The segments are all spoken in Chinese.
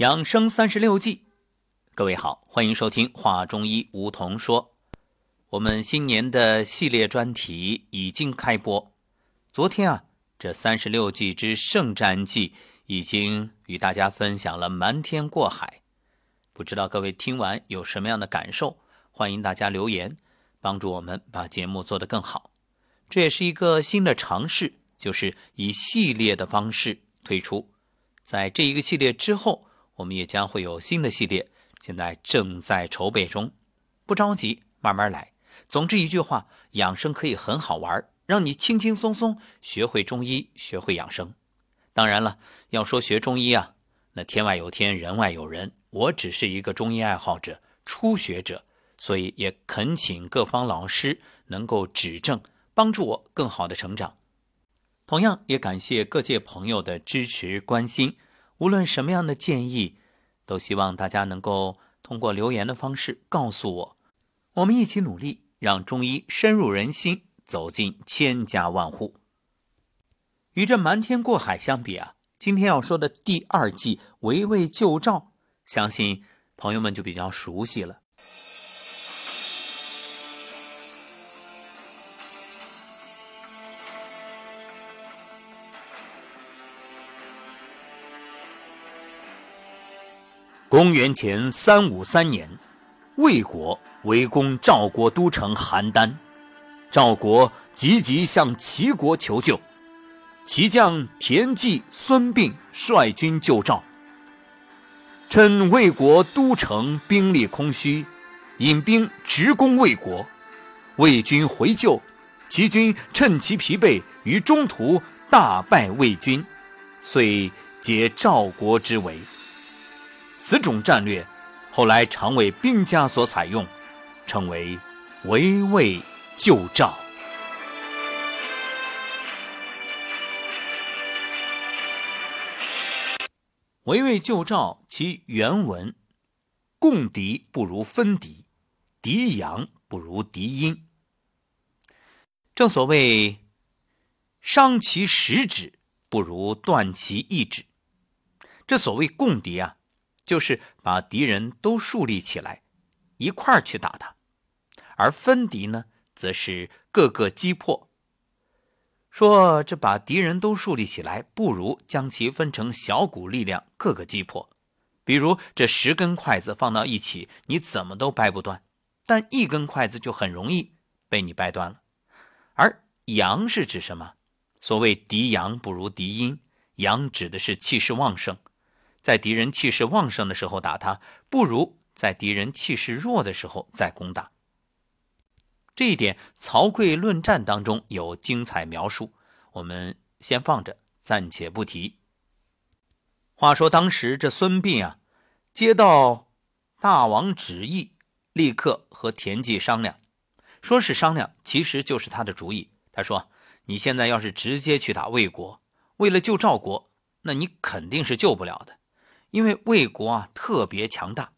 养生三十六计，各位好，欢迎收听《话中医》，梧桐说。我们新年的系列专题已经开播。昨天啊，这三十六计之圣战计已经与大家分享了瞒天过海。不知道各位听完有什么样的感受？欢迎大家留言，帮助我们把节目做得更好。这也是一个新的尝试，就是以系列的方式推出。在这一个系列之后，我们也将会有新的系列，现在正在筹备中，不着急，慢慢来。总之一句话，养生可以很好玩，让你轻轻松松学会中医，学会养生。当然了，要说学中医啊，那天外有天，人外有人。我只是一个中医爱好者、初学者，所以也恳请各方老师能够指正，帮助我更好的成长。同样也感谢各界朋友的支持关心。无论什么样的建议，都希望大家能够通过留言的方式告诉我，我们一起努力，让中医深入人心，走进千家万户。与这瞒天过海相比啊，今天要说的第二季围魏救赵，相信朋友们就比较熟悉了。公元前三五三年，魏国围攻赵国都城邯郸，赵国积极向齐国求救。齐将田忌、孙膑率军救赵。趁魏国都城兵力空虚，引兵直攻魏国。魏军回救，齐军趁其疲惫，于中途大败魏军，遂解赵国之围。此种战略，后来常为兵家所采用，称为“围魏救赵”。围魏救赵，其原文：“共敌不如分敌，敌阳不如敌阴。”正所谓“伤其十指，不如断其一指”。这所谓共敌啊。就是把敌人都树立起来，一块儿去打他；而分敌呢，则是各个击破。说这把敌人都树立起来，不如将其分成小股力量，各个击破。比如这十根筷子放到一起，你怎么都掰不断；但一根筷子就很容易被你掰断了。而阳是指什么？所谓敌阳不如敌阴，阳指的是气势旺盛。在敌人气势旺盛的时候打他，不如在敌人气势弱的时候再攻打。这一点，《曹刿论战》当中有精彩描述，我们先放着，暂且不提。话说当时这孙膑啊，接到大王旨意，立刻和田忌商量，说是商量，其实就是他的主意。他说：“你现在要是直接去打魏国，为了救赵国，那你肯定是救不了的。”因为魏国啊特别强大，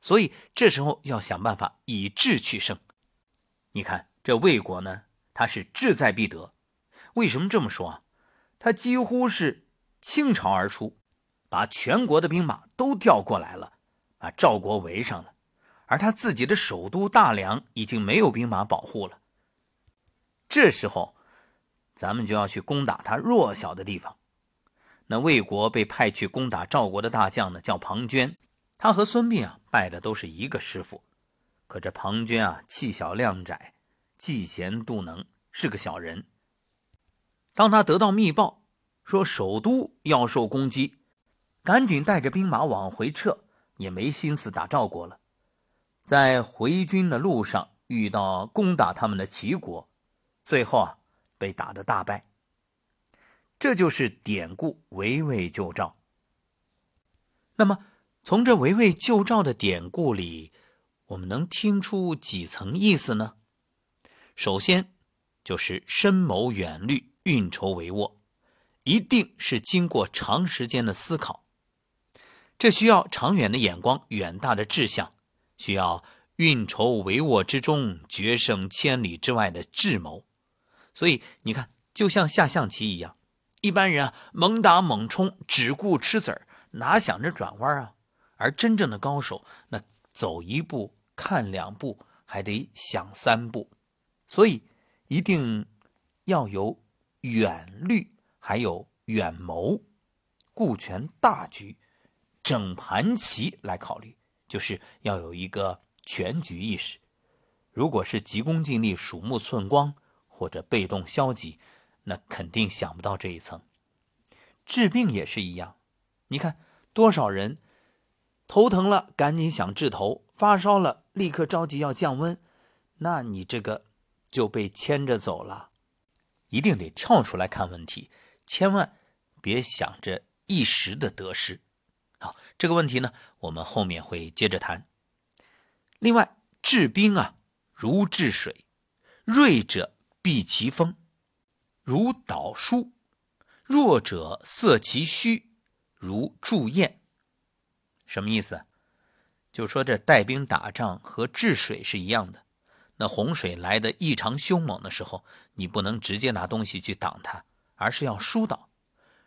所以这时候要想办法以智取胜。你看这魏国呢，他是志在必得。为什么这么说啊？他几乎是倾巢而出，把全国的兵马都调过来了，把赵国围上了。而他自己的首都大梁已经没有兵马保护了。这时候，咱们就要去攻打他弱小的地方。那魏国被派去攻打赵国的大将呢，叫庞涓。他和孙膑啊拜的都是一个师傅。可这庞涓啊，气小量窄，嫉贤妒能，是个小人。当他得到密报，说首都要受攻击，赶紧带着兵马往回撤，也没心思打赵国了。在回军的路上，遇到攻打他们的齐国，最后啊，被打得大败。这就是典故“围魏救赵”。那么，从这“围魏救赵”的典故里，我们能听出几层意思呢？首先，就是深谋远虑、运筹帷幄，一定是经过长时间的思考。这需要长远的眼光、远大的志向，需要运筹帷幄之中决胜千里之外的智谋。所以，你看，就像下象棋一样。一般人啊，猛打猛冲，只顾吃子儿，哪想着转弯啊？而真正的高手，那走一步看两步，还得想三步，所以一定要有远虑，还有远谋，顾全大局，整盘棋来考虑，就是要有一个全局意识。如果是急功近利、鼠目寸光，或者被动消极，那肯定想不到这一层。治病也是一样，你看多少人头疼了赶紧想治头，发烧了立刻着急要降温，那你这个就被牵着走了。一定得跳出来看问题，千万别想着一时的得失。好，这个问题呢，我们后面会接着谈。另外，治兵啊。如治水，锐者避其锋，如导书；弱者塞其虚，如助堰。什么意思？就说这带兵打仗和治水是一样的。那洪水来的异常凶猛的时候，你不能直接拿东西去挡它，而是要疏导。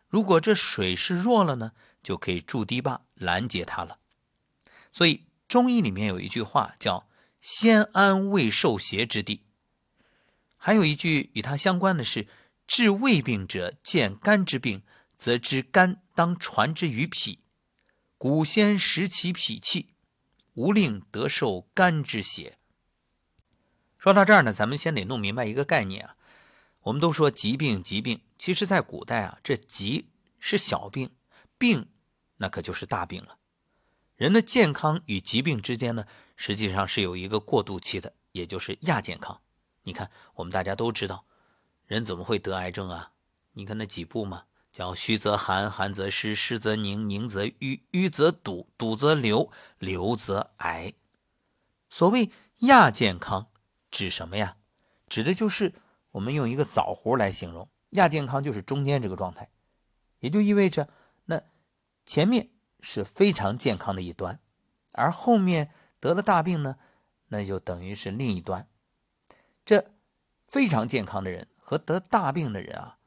如果这水势弱了呢，就可以筑堤坝拦截它了。所以中医里面有一句话叫。先安未受邪之地。还有一句与它相关的是：治胃病者见肝之病，则知肝当传之于脾，古先食其脾气，无令得受肝之邪。说到这儿呢，咱们先得弄明白一个概念啊。我们都说疾病，疾病，其实在古代啊，这疾是小病，病那可就是大病了。人的健康与疾病之间呢？实际上是有一个过渡期的，也就是亚健康。你看，我们大家都知道，人怎么会得癌症啊？你看那几步嘛，叫虚则寒，寒则湿，湿则凝，凝则瘀，瘀则堵，堵则流，流则癌。所谓亚健康，指什么呀？指的就是我们用一个枣核来形容，亚健康就是中间这个状态，也就意味着那前面是非常健康的一端，而后面。得了大病呢，那就等于是另一端。这非常健康的人和得大病的人啊，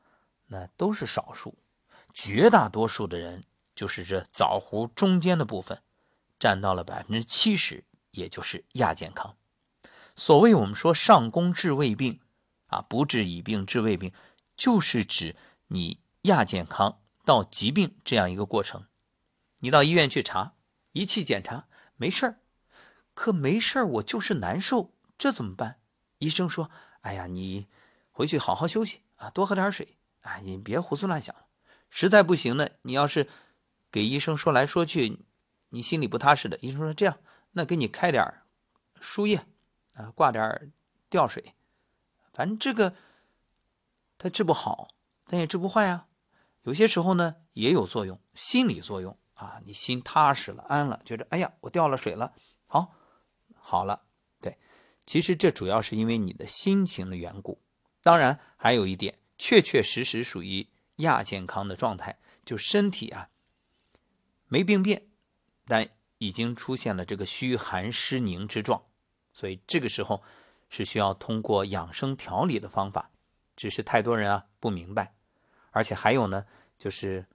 那都是少数。绝大多数的人就是这枣核中间的部分，占到了百分之七十，也就是亚健康。所谓我们说上工治未病啊，不治已病治未病，就是指你亚健康到疾病这样一个过程。你到医院去查，仪器检查没事儿。可没事儿我就是难受，这怎么办？医生说：“哎呀，你回去好好休息啊，多喝点水啊，你别胡思乱想了。实在不行呢，你要是给医生说来说去，你心里不踏实的，医生说这样，那给你开点输液啊，挂点吊水，反正这个他治不好，但也治不坏啊。有些时候呢也有作用，心理作用啊，你心踏实了，安了，觉着哎呀，我掉了水了，好。”好了，其实这主要是因为你的心情的缘故。当然，还有一点，确确实实属于亚健康的状态，就身体啊没病变，但已经出现了这个虚寒湿凝之状，所以这个时候是需要通过养生调理的方法。只是太多人啊不明白，而且还有呢，就是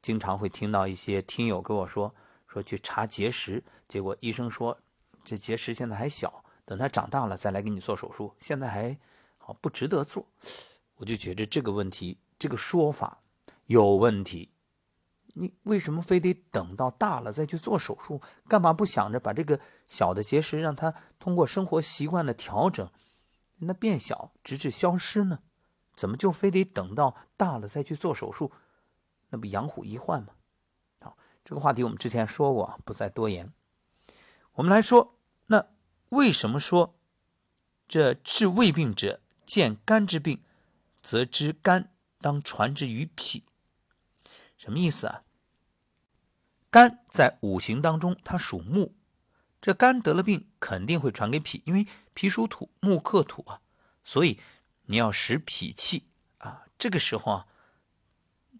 经常会听到一些听友跟我说，说去查结石，结果医生说。这结石现在还小，等他长大了再来给你做手术。现在还好不值得做，我就觉得这个问题，这个说法有问题。你为什么非得等到大了再去做手术？干嘛不想着把这个小的结石让它通过生活习惯的调整，那变小，直至消失呢？怎么就非得等到大了再去做手术？那不养虎一患吗？好，这个话题我们之前说过，不再多言。我们来说。为什么说这治胃病者见肝之病，则知肝当传之于脾？什么意思啊？肝在五行当中，它属木，这肝得了病肯定会传给脾，因为脾属土，木克土啊，所以你要使脾气啊。这个时候啊，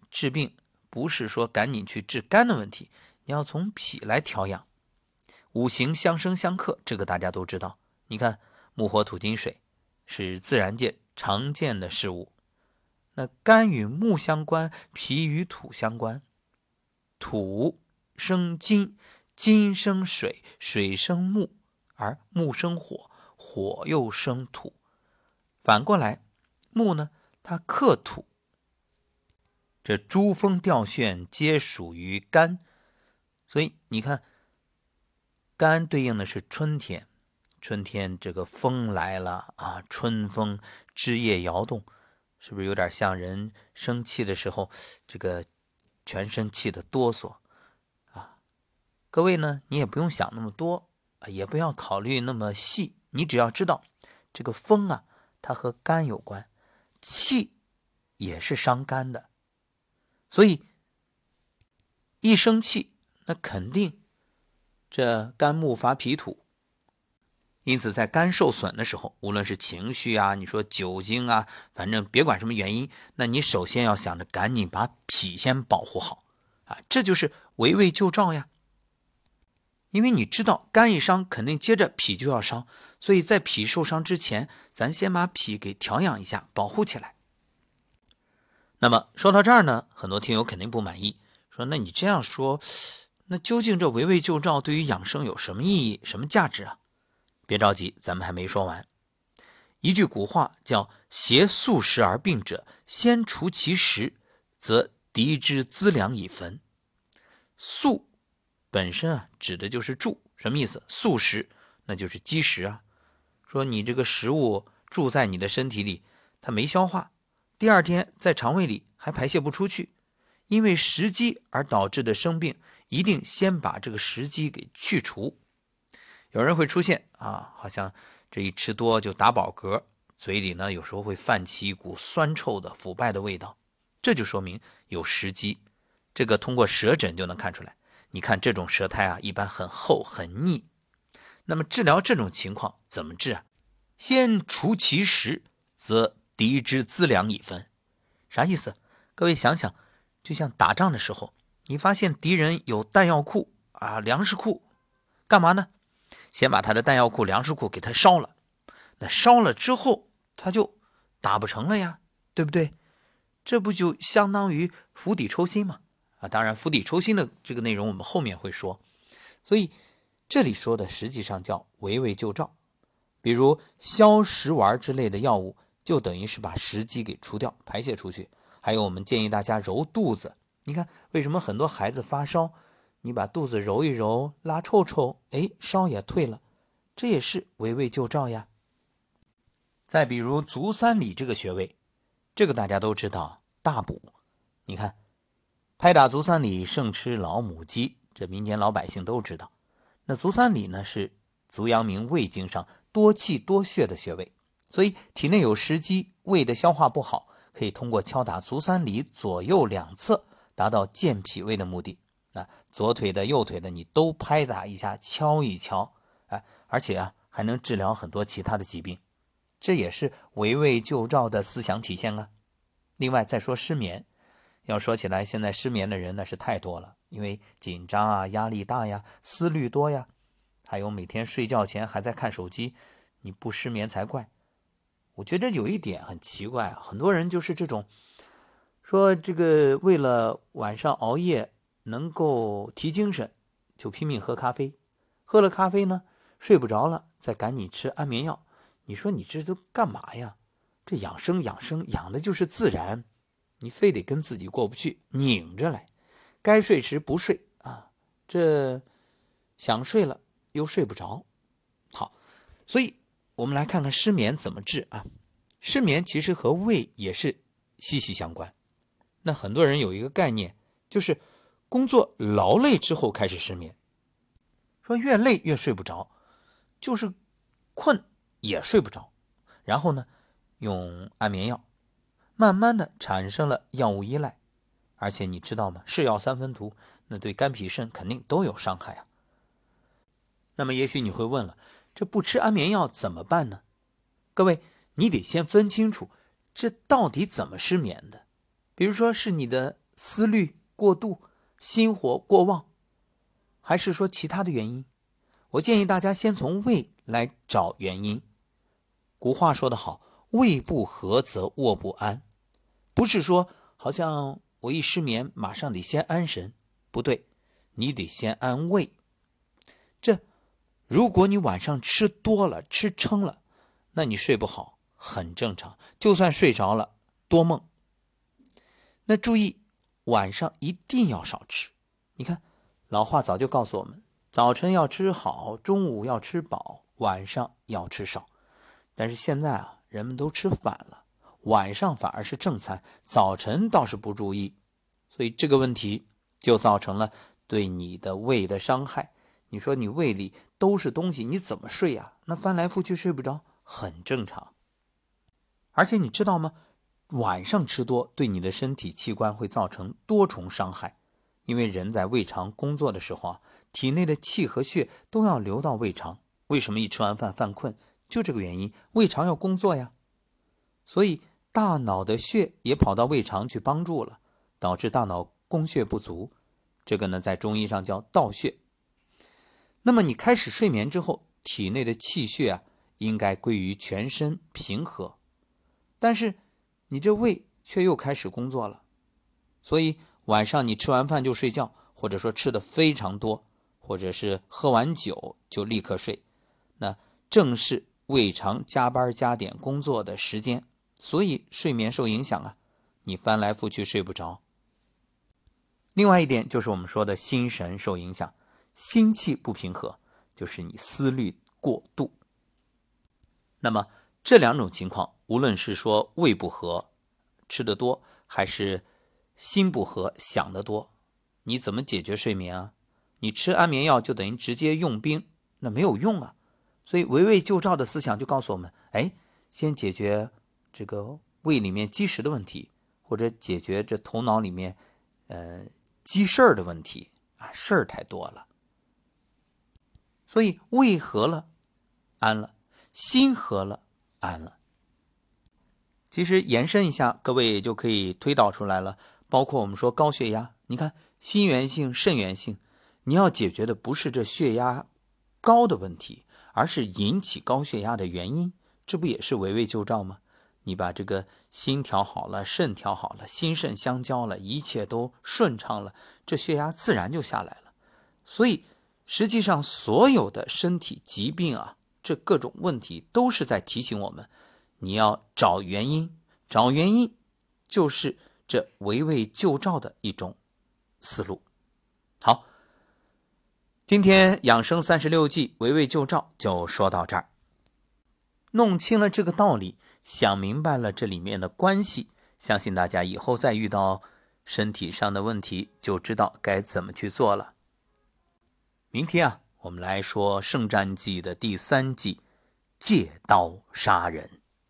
治病不是说赶紧去治肝的问题，你要从脾来调养。五行相生相克，这个大家都知道。你看，木、火、土、金、水是自然界常见的事物。那肝与木相关，脾与土相关。土生金，金生水，水生木，而木生火，火又生土。反过来，木呢，它克土。这珠峰吊旋皆属于肝，所以你看，肝对应的是春天。春天这个风来了啊，春风枝叶摇动，是不是有点像人生气的时候，这个全身气的哆嗦啊？各位呢，你也不用想那么多也不要考虑那么细，你只要知道这个风啊，它和肝有关，气也是伤肝的，所以一生气，那肯定这肝木发脾土，因此在肝受损的时候，无论是情绪啊，你说酒精啊，反正别管什么原因，那你首先要想着赶紧把脾先保护好啊，这就是围魏救赵呀。因为你知道肝一伤，肯定接着脾就要伤，所以在脾受伤之前，咱先把脾给调养一下，保护起来。那么说到这儿呢，很多听友肯定不满意，说：“那你这样说，那究竟这围魏救赵对于养生有什么意义、什么价值啊？”别着急，咱们还没说完。一句古话叫“挟素食而病者，先除其食，则敌之资粮以焚。”素。本身啊，指的就是住，什么意思？素食那就是积食啊。说你这个食物住在你的身体里，它没消化，第二天在肠胃里还排泄不出去，因为食积而导致的生病，一定先把这个食积给去除。有人会出现啊，好像这一吃多就打饱嗝，嘴里呢有时候会泛起一股酸臭的腐败的味道，这就说明有食积。这个通过舌诊就能看出来。你看这种舌苔啊，一般很厚很腻。那么治疗这种情况怎么治啊？先除其食，则敌之资粮已分。啥意思？各位想想，就像打仗的时候，你发现敌人有弹药库啊、粮食库，干嘛呢？先把他的弹药库、粮食库给他烧了。那烧了之后，他就打不成了呀，对不对？这不就相当于釜底抽薪吗？啊，当然，釜底抽薪的这个内容我们后面会说，所以这里说的实际上叫围魏救赵，比如消食丸之类的药物，就等于是把食积给除掉、排泄出去。还有，我们建议大家揉肚子，你看为什么很多孩子发烧，你把肚子揉一揉、拉臭臭，哎，烧也退了，这也是围魏救赵呀。再比如足三里这个穴位，这个大家都知道，大补，你看。拍打足三里，胜吃老母鸡，这民间老百姓都知道。那足三里呢，是足阳明胃经上多气多血的穴位，所以体内有食积，胃的消化不好，可以通过敲打足三里左右两侧，达到健脾胃的目的。啊，左腿的、右腿的，你都拍打一下，敲一敲，哎，而且啊，还能治疗很多其他的疾病，这也是围魏救赵的思想体现啊。另外再说失眠。要说起来，现在失眠的人那是太多了，因为紧张啊、压力大呀、思虑多呀，还有每天睡觉前还在看手机，你不失眠才怪。我觉得有一点很奇怪，很多人就是这种，说这个为了晚上熬夜能够提精神，就拼命喝咖啡，喝了咖啡呢睡不着了，再赶紧吃安眠药。你说你这都干嘛呀？这养生养生养的就是自然。你非得跟自己过不去，拧着来，该睡时不睡啊，这想睡了又睡不着，好，所以我们来看看失眠怎么治啊？失眠其实和胃也是息息相关。那很多人有一个概念，就是工作劳累之后开始失眠，说越累越睡不着，就是困也睡不着，然后呢用安眠药。慢慢的产生了药物依赖，而且你知道吗？是药三分毒，那对肝脾肾肯定都有伤害啊。那么也许你会问了，这不吃安眠药怎么办呢？各位，你得先分清楚，这到底怎么失眠的？比如说是你的思虑过度、心火过旺，还是说其他的原因？我建议大家先从胃来找原因。古话说得好，胃不和则卧不安。不是说好像我一失眠马上得先安神，不对，你得先安胃。这如果你晚上吃多了、吃撑了，那你睡不好很正常。就算睡着了，多梦。那注意，晚上一定要少吃。你看，老话早就告诉我们：早晨要吃好，中午要吃饱，晚上要吃少。但是现在啊，人们都吃反了，晚上反而是正餐，早晨倒是不注意，所以这个问题就造成了对你的胃的伤害。你说你胃里都是东西，你怎么睡呀？那翻来覆去睡不着，很正常。而且你知道吗？晚上吃多对你的身体器官会造成多重伤害，因为人在胃肠工作的时候啊，体内的气和血都要流到胃肠。为什么一吃完饭犯困？就这个原因，胃肠要工作呀。所以大脑的血也跑到胃肠去帮助了，导致大脑供血不足。这个呢，在中医上叫盗血。那么你开始睡眠之后，体内的气血啊，应该归于全身平和，但是你这胃却又开始工作了，所以晚上你吃完饭就睡觉，或者说吃的非常多，或者是喝完酒就立刻睡，那正是胃肠加班加点工作的时间，所以睡眠受影响啊，你翻来覆去睡不着。另外一点就是我们说的心神受影响。心气不平和，就是你思虑过度。那么这两种情况，无论是说胃不和，吃的多，还是心不和，想得多，你怎么解决睡眠啊？你吃安眠药就等于直接用兵，那没有用啊。所以围魏救赵的思想就告诉我们：哎，先解决这个胃里面积食的问题，或者解决这头脑里面呃积事儿的问题啊，事儿太多了。所以胃和了，安了；心和了，安了。其实延伸一下，各位就可以推导出来了。包括我们说高血压，你看心源性、肾源性，你要解决的不是这血压高的问题，而是引起高血压的原因。这不也是围魏救赵吗？你把这个心调好了，肾调好了，心肾相交了，一切都顺畅了，这血压自然就下来了。所以。实际上，所有的身体疾病啊，这各种问题都是在提醒我们，你要找原因。找原因，就是这围魏救赵的一种思路。好，今天养生三十六计，围魏救赵就说到这儿。弄清了这个道理，想明白了这里面的关系，相信大家以后再遇到身体上的问题，就知道该怎么去做了。明天啊，我们来说《圣战记》的第三计，借刀杀人。